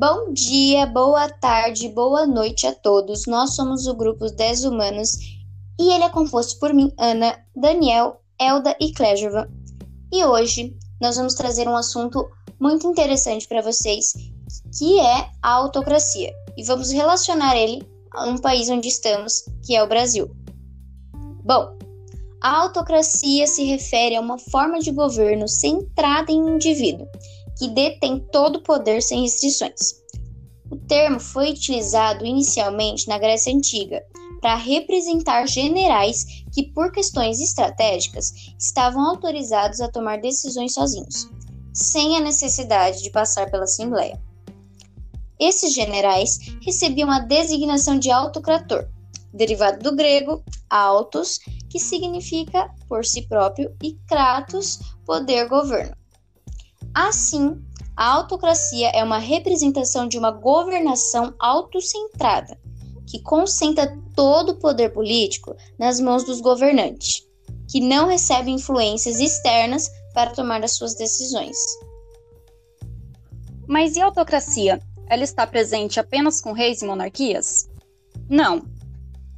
Bom dia, boa tarde, boa noite a todos. Nós somos o grupo 10 Humanos e ele é composto por mim, Ana, Daniel, Elda e Cléjova. E hoje nós vamos trazer um assunto muito interessante para vocês, que é a autocracia. E vamos relacionar ele a um país onde estamos, que é o Brasil. Bom, a autocracia se refere a uma forma de governo centrada em indivíduo, que detém todo o poder sem restrições. O termo foi utilizado inicialmente na Grécia Antiga para representar generais que, por questões estratégicas, estavam autorizados a tomar decisões sozinhos, sem a necessidade de passar pela Assembleia. Esses generais recebiam a designação de autocrator, derivado do grego autos, que significa por si próprio, e kratos, poder, governo. Assim, a autocracia é uma representação de uma governação autocentrada, que concentra todo o poder político nas mãos dos governantes, que não recebem influências externas para tomar as suas decisões. Mas e a autocracia? Ela está presente apenas com reis e monarquias? Não.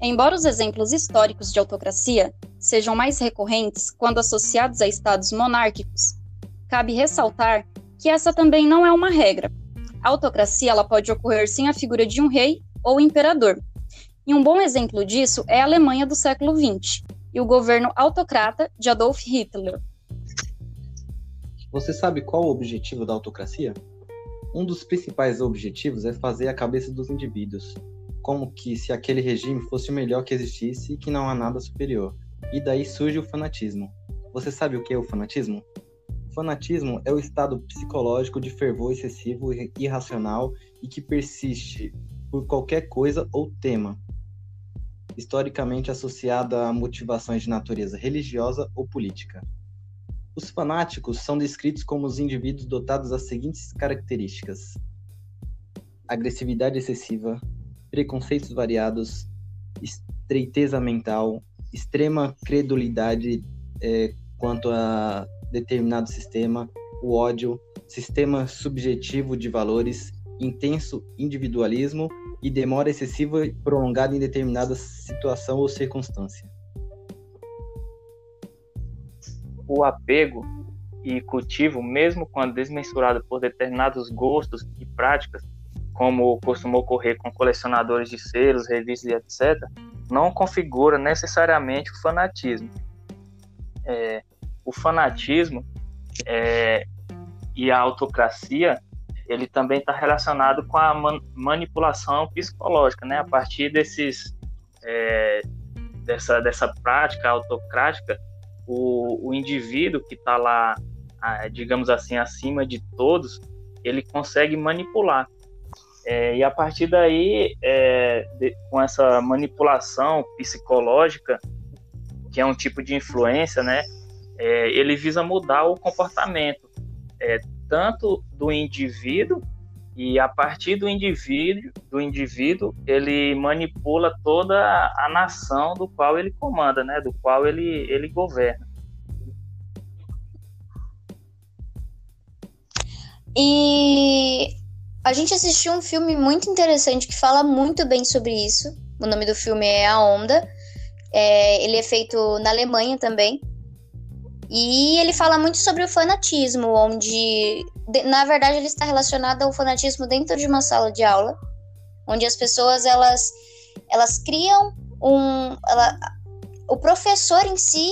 Embora os exemplos históricos de autocracia sejam mais recorrentes quando associados a estados monárquicos, cabe ressaltar que essa também não é uma regra. A autocracia ela pode ocorrer sem a figura de um rei ou imperador. E um bom exemplo disso é a Alemanha do século XX e o governo autocrata de Adolf Hitler. Você sabe qual o objetivo da autocracia? Um dos principais objetivos é fazer a cabeça dos indivíduos, como que se aquele regime fosse o melhor que existisse e que não há nada superior. E daí surge o fanatismo. Você sabe o que é o fanatismo? Fanatismo é o estado psicológico de fervor excessivo e irracional e que persiste por qualquer coisa ou tema, historicamente associada a motivações de natureza religiosa ou política. Os fanáticos são descritos como os indivíduos dotados das seguintes características: agressividade excessiva, preconceitos variados, estreiteza mental, extrema credulidade é, quanto a determinado sistema, o ódio, sistema subjetivo de valores, intenso individualismo e demora excessiva e prolongada em determinada situação ou circunstância. O apego e cultivo, mesmo quando desmensurado por determinados gostos e práticas, como costuma ocorrer com colecionadores de selos, revistas e etc., não configura necessariamente o fanatismo. É, o fanatismo é, e a autocracia ele também está relacionado com a man manipulação psicológica, né? A partir desses é, dessa, dessa prática autocrática, o, o indivíduo que está lá, digamos assim, acima de todos, ele consegue manipular. É, e a partir daí, é, de, com essa manipulação psicológica, que é um tipo de influência, né, é, ele visa mudar o comportamento, é, tanto do indivíduo e a partir do indivíduo, do indivíduo, ele manipula toda a nação do qual ele comanda, né, do qual ele, ele governa. E a gente assistiu um filme muito interessante que fala muito bem sobre isso. O nome do filme é A Onda. É, ele é feito na Alemanha também. E ele fala muito sobre o fanatismo, onde, na verdade, ele está relacionado ao fanatismo dentro de uma sala de aula, onde as pessoas elas, elas criam um, ela, o professor em si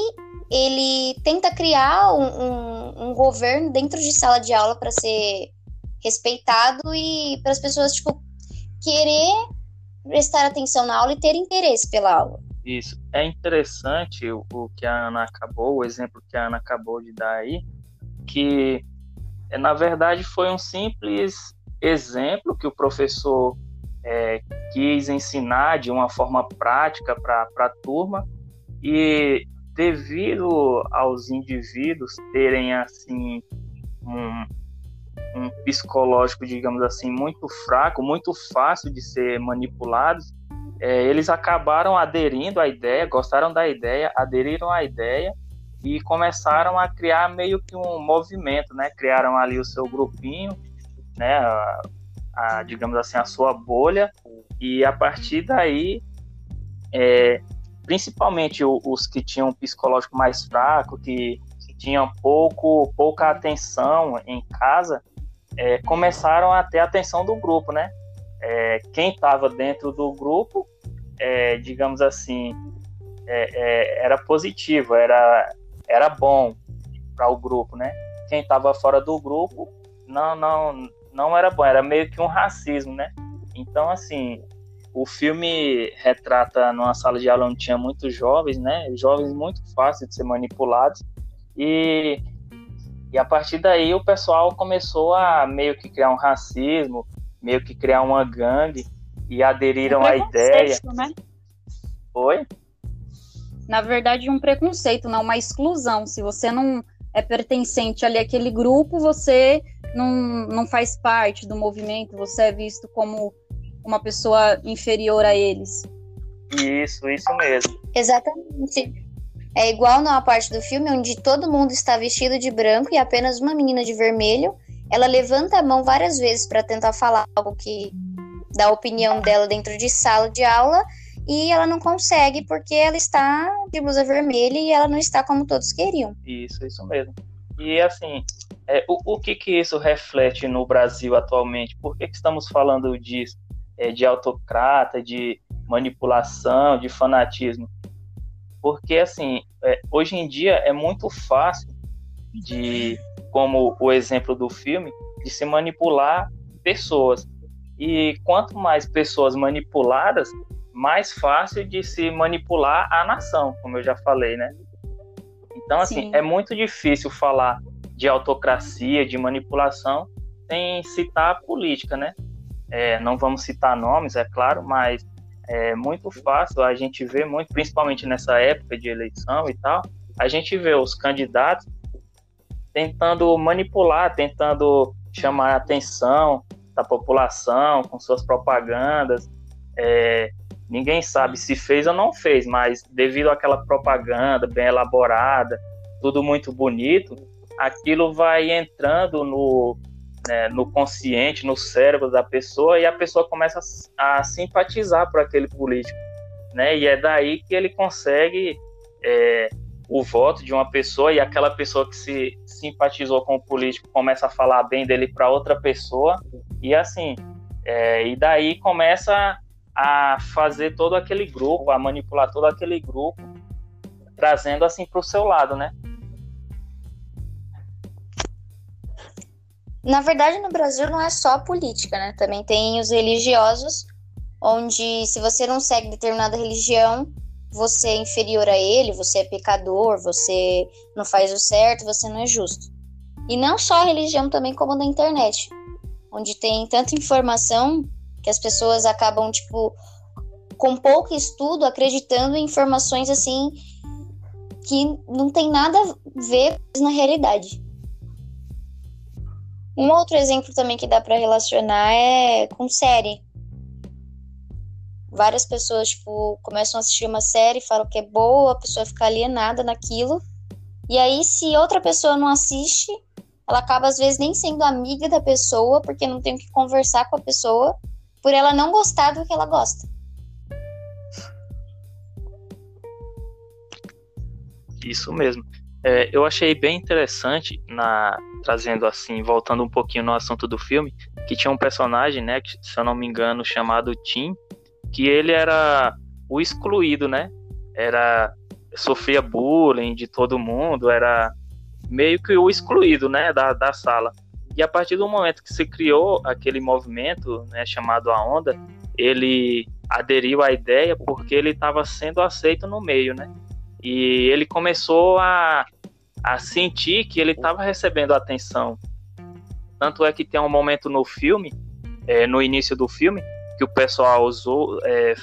ele tenta criar um, um, um governo dentro de sala de aula para ser respeitado e para as pessoas, tipo, querer prestar atenção na aula e ter interesse pela aula. Isso. É interessante o, o que a Ana acabou, o exemplo que a Ana acabou de dar aí, que é, na verdade foi um simples exemplo que o professor é, quis ensinar de uma forma prática para a turma e devido aos indivíduos terem assim um, um psicológico, digamos assim, muito fraco, muito fácil de ser manipulados, é, eles acabaram aderindo à ideia, gostaram da ideia, aderiram à ideia e começaram a criar meio que um movimento, né? Criaram ali o seu grupinho, né? a, digamos assim, a sua bolha, e a partir daí, é, principalmente os que tinham um psicológico mais fraco, que, que tinham pouco, pouca atenção em casa, é, começaram a ter a atenção do grupo, né? É, quem estava dentro do grupo, é, digamos assim, é, é, era positivo, era, era bom para o grupo, né? Quem estava fora do grupo não, não, não era bom, era meio que um racismo, né? Então, assim, o filme retrata numa sala de aula onde tinha muitos jovens, né? Jovens muito fáceis de ser manipulados. E, e a partir daí o pessoal começou a meio que criar um racismo, meio que criar uma gangue e aderiram é à ideia. Né? Oi? Na verdade, um preconceito, não uma exclusão. Se você não é pertencente ali àquele grupo, você não, não faz parte do movimento, você é visto como uma pessoa inferior a eles. Isso, isso mesmo. Exatamente. É igual na parte do filme onde todo mundo está vestido de branco e apenas uma menina de vermelho. Ela levanta a mão várias vezes para tentar falar algo que dá a opinião dela dentro de sala de aula e ela não consegue porque ela está de blusa vermelha e ela não está como todos queriam. Isso, isso mesmo. E assim, é, o, o que que isso reflete no Brasil atualmente? Por que, que estamos falando disso? É, de autocrata, de manipulação, de fanatismo? Porque assim, é, hoje em dia é muito fácil de, como o exemplo do filme, de se manipular pessoas. E quanto mais pessoas manipuladas, mais fácil de se manipular a nação, como eu já falei, né? Então, assim, Sim. é muito difícil falar de autocracia, de manipulação, sem citar a política, né? É, não vamos citar nomes, é claro, mas é muito fácil a gente ver muito, principalmente nessa época de eleição e tal, a gente vê os candidatos tentando manipular, tentando chamar a atenção da população com suas propagandas, é, Ninguém sabe se fez ou não fez, mas devido àquela propaganda bem elaborada, tudo muito bonito, aquilo vai entrando no, né, no consciente, no cérebro da pessoa e a pessoa começa a, a simpatizar por aquele político, né? E é daí que ele consegue é, o voto de uma pessoa e aquela pessoa que se simpatizou com o político começa a falar bem dele para outra pessoa e assim, é, e daí começa a fazer todo aquele grupo, a manipular todo aquele grupo, trazendo assim para o seu lado, né? Na verdade, no Brasil não é só a política, né? Também tem os religiosos, onde se você não segue determinada religião, você é inferior a ele, você é pecador, você não faz o certo, você não é justo. E não só a religião, também como na internet, onde tem tanta informação que as pessoas acabam, tipo, com pouco estudo, acreditando em informações assim que não tem nada a ver na realidade. Um outro exemplo também que dá para relacionar é com série. Várias pessoas, tipo, começam a assistir uma série, falam que é boa, a pessoa fica alienada naquilo. E aí, se outra pessoa não assiste, ela acaba às vezes nem sendo amiga da pessoa, porque não tem o que conversar com a pessoa por ela não gostar do que ela gosta. Isso mesmo. É, eu achei bem interessante na trazendo assim, voltando um pouquinho no assunto do filme, que tinha um personagem, né, que, se eu não me engano, chamado Tim, que ele era o excluído, né? Era sofria bullying de todo mundo, era meio que o excluído, né, da, da sala. E a partir do momento que se criou aquele movimento, né, chamado a onda, ele aderiu à ideia porque ele estava sendo aceito no meio, né? E ele começou a, a sentir que ele estava recebendo atenção. Tanto é que tem um momento no filme, é, no início do filme, que o pessoal usou, é,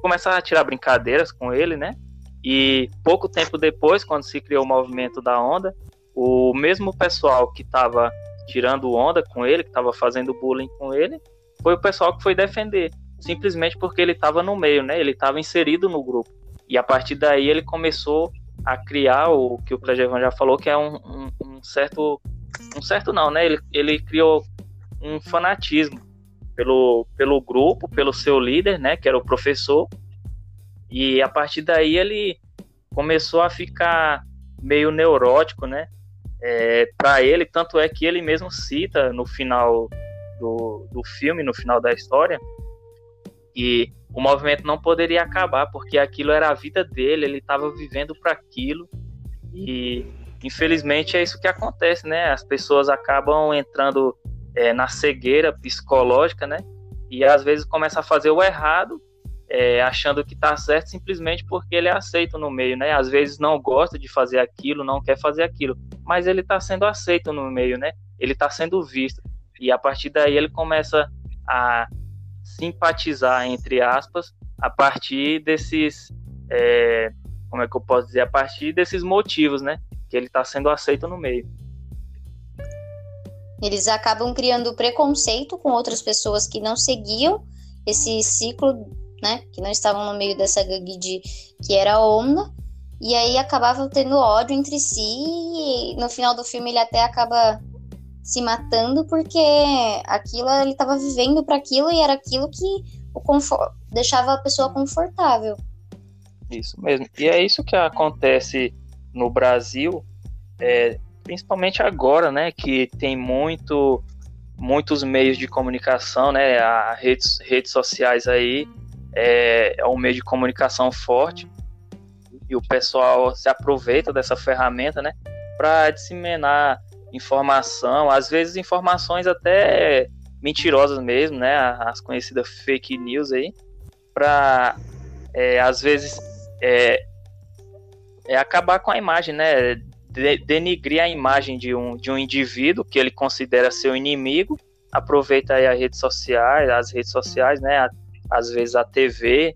começaram a tirar brincadeiras com ele, né? E pouco tempo depois, quando se criou o movimento da onda, o mesmo pessoal que estava tirando onda com ele, que estava fazendo bullying com ele, foi o pessoal que foi defender, simplesmente porque ele estava no meio, né? Ele estava inserido no grupo. E a partir daí ele começou a criar o que o Clejevan já falou, que é um, um, um, certo. Um certo não, né? Ele, ele criou um fanatismo. Pelo, pelo grupo, pelo seu líder, né, que era o professor. E a partir daí ele começou a ficar meio neurótico, né? É, para ele, tanto é que ele mesmo cita no final do, do filme, no final da história, que o movimento não poderia acabar, porque aquilo era a vida dele, ele estava vivendo para aquilo. E infelizmente é isso que acontece, né? As pessoas acabam entrando é, na cegueira psicológica, né? E às vezes começa a fazer o errado, é, achando que está certo simplesmente porque ele é aceito no meio, né? Às vezes não gosta de fazer aquilo, não quer fazer aquilo, mas ele está sendo aceito no meio, né? Ele está sendo visto. E a partir daí ele começa a simpatizar, entre aspas, a partir desses. É, como é que eu posso dizer? A partir desses motivos, né? Que ele está sendo aceito no meio. Eles acabam criando preconceito com outras pessoas que não seguiam esse ciclo, né? Que não estavam no meio dessa gangue de que era onda. E aí acabavam tendo ódio entre si. E no final do filme ele até acaba se matando porque aquilo ele estava vivendo para aquilo e era aquilo que o deixava a pessoa confortável. Isso mesmo. E é isso que acontece no Brasil, é, principalmente agora, né, que tem muito muitos meios de comunicação, né, as redes, redes sociais aí é, é um meio de comunicação forte e o pessoal se aproveita dessa ferramenta, né, para disseminar informação, às vezes informações até mentirosas mesmo, né? As conhecidas fake news aí, para é, às vezes é, é, acabar com a imagem, né? De, denigrir a imagem de um, de um indivíduo que ele considera seu inimigo, aproveita aí as redes sociais, as redes sociais, né? Às vezes a TV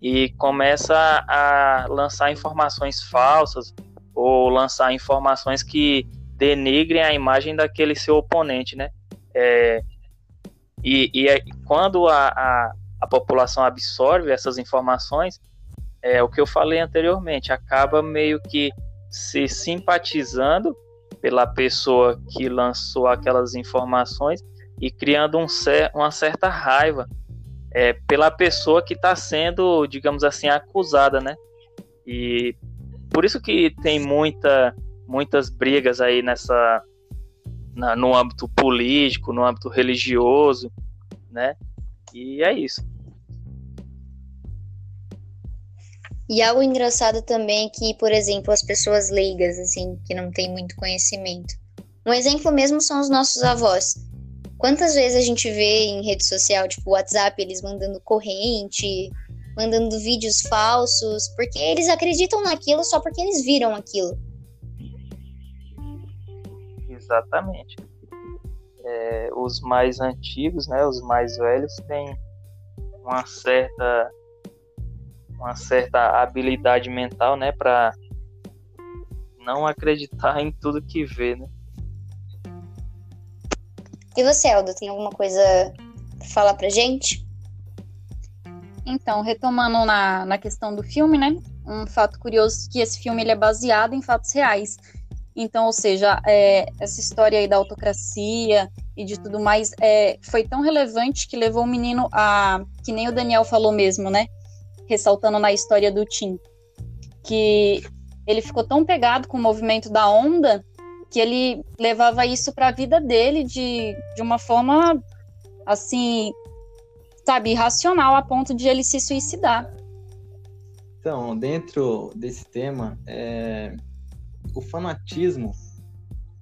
e começa a lançar informações falsas ou lançar informações que denigrem a imagem daquele seu oponente, né? É, e, e é, quando a, a, a, população absorve essas informações, é o que eu falei anteriormente, acaba meio que se simpatizando pela pessoa que lançou aquelas informações e criando um cer uma certa raiva é, pela pessoa que está sendo, digamos assim, acusada, né? E por isso que tem muita muitas brigas aí nessa na, no âmbito político, no âmbito religioso, né? E é isso. E algo engraçado também é que, por exemplo, as pessoas leigas, assim, que não têm muito conhecimento. Um exemplo mesmo são os nossos avós. Quantas vezes a gente vê em rede social, tipo WhatsApp, eles mandando corrente, mandando vídeos falsos, porque eles acreditam naquilo só porque eles viram aquilo. Exatamente. É, os mais antigos, né, os mais velhos, têm uma certa uma certa habilidade mental, né, para não acreditar em tudo que vê, né? E você, Aldo, tem alguma coisa pra falar pra gente? Então, retomando na, na questão do filme, né? Um fato curioso que esse filme ele é baseado em fatos reais. Então, ou seja, é, essa história aí da autocracia e de tudo mais é, foi tão relevante que levou o menino a. Que nem o Daniel falou mesmo, né? Ressaltando na história do Tim. Que ele ficou tão pegado com o movimento da onda que ele levava isso para a vida dele de, de uma forma assim, sabe, irracional a ponto de ele se suicidar. Então, dentro desse tema, é, o fanatismo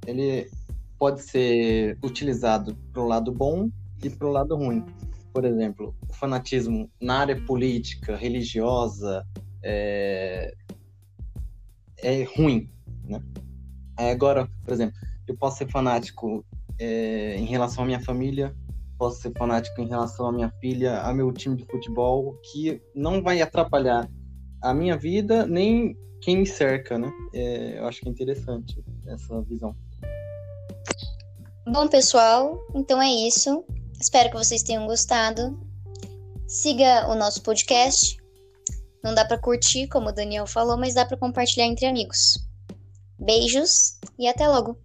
ele pode ser utilizado para o lado bom e para o lado ruim. Por exemplo, o fanatismo na área política, religiosa, é, é ruim, né? Agora, por exemplo, eu posso ser fanático é, em relação à minha família, posso ser fanático em relação à minha filha, a meu time de futebol, que não vai atrapalhar a minha vida nem quem me cerca, né? É, eu acho que é interessante essa visão. Bom, pessoal, então é isso. Espero que vocês tenham gostado. Siga o nosso podcast. Não dá para curtir, como o Daniel falou, mas dá para compartilhar entre amigos. Beijos e até logo.